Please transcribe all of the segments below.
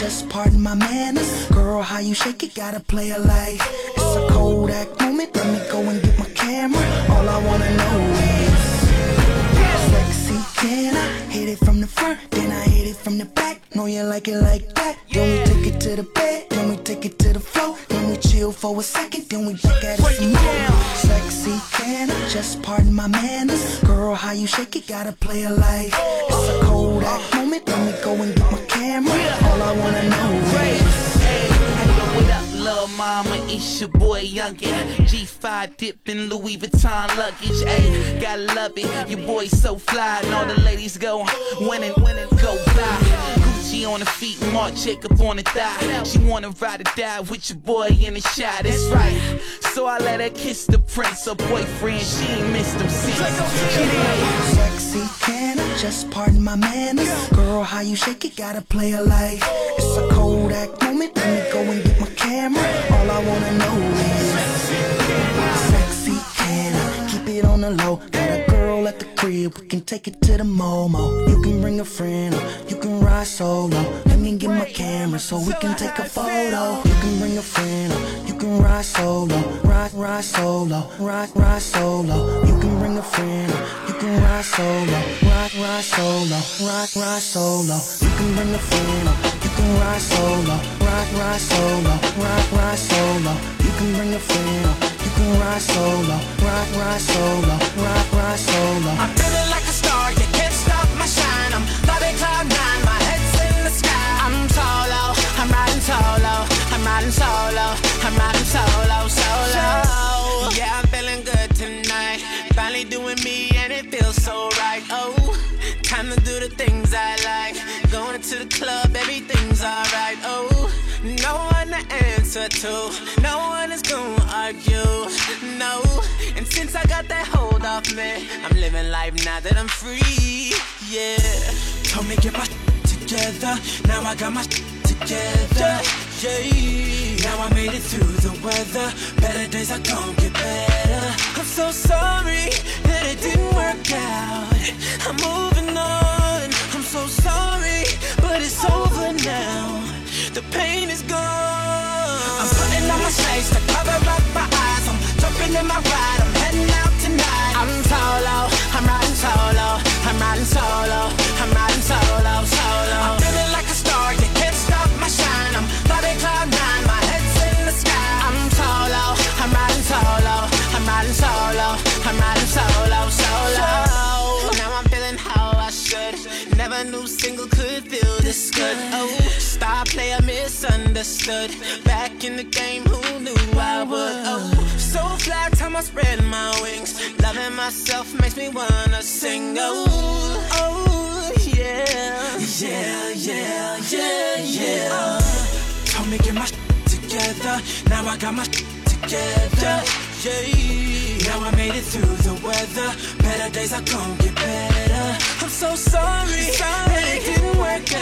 just pardon my manners. Girl, how you shake it, gotta play it like it's a Kodak moment. Let me go and get my camera. All I wanna know is sexy. Can I hit it from the front? Then I hit it from the back. Know you like it like that. Then we take it to the bed. Then we take it to the floor. Then we chill for a second. Then we back at it some more. Sexy. Can I just pardon my manners? Girl, how you shake it? Gotta play it like it's a Kodak moment. Let me go and get my camera. Wanna know It's your boy Youngin. G5 dipping Louis Vuitton luggage. Ayy, gotta love it. Your boy so fly, and all the ladies go winning, winning, go fly. Gucci on the feet, Marc Jacob on the thigh. She wanna ride or die with your boy in the shot. That's right. So I let her kiss the prince, her boyfriend. She ain't missed him since. Sexy, can I just pardon my manners? Girl, how you shake it, gotta play it like it's a we can take it to the Momo. You can bring a friend, or you can ride solo. Let me get my camera so we can take a photo. You can bring a friend, or you can ride solo. Ride, ride solo, ride, ride solo. You can bring a friend, or you can ride solo. Ride, ride solo, ride, ride solo. You can bring a friend, or you can ride solo. Ride, ride solo, ride, ride solo. You can bring a friend, or you can ride solo. Ride, ride solo, me and it feels so right. Oh, time to do the things I like. Going to the club, everything's alright. Oh, no one to answer to, no one is gonna argue. No, and since I got that hold off me, I'm living life now that I'm free. Yeah, told me get my together. Now I got my together. Yeah, now I made it through the weather. Better days are gonna get better. I'm so sorry that it didn't work out. I'm moving Never knew single could feel this good. Oh, star player misunderstood. Back in the game, who knew I would? Oh, so fly, time I spread my wings. Loving myself makes me wanna sing. Oh, oh, yeah. Yeah, yeah, yeah, yeah. Uh, told me get my together. Now I got my together. Yeah. Now I made it through the weather. Better days are gonna get better. So sorry, that it didn't work out.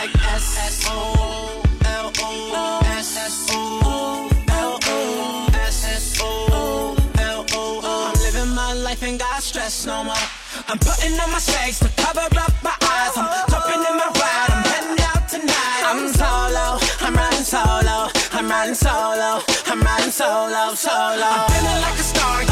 Like S S O L O S S O L O S S O L O. I'm living my life ain't got stress no more. I'm putting on my shades to cover up my eyes. I'm jumping in my ride. I'm heading out tonight. I'm solo. I'm riding solo. I'm riding solo. I'm riding solo. Solo. I'm feeling like a star.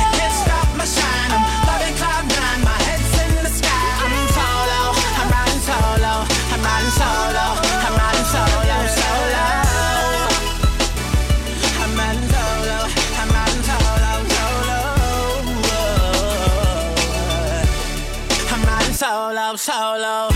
Solo.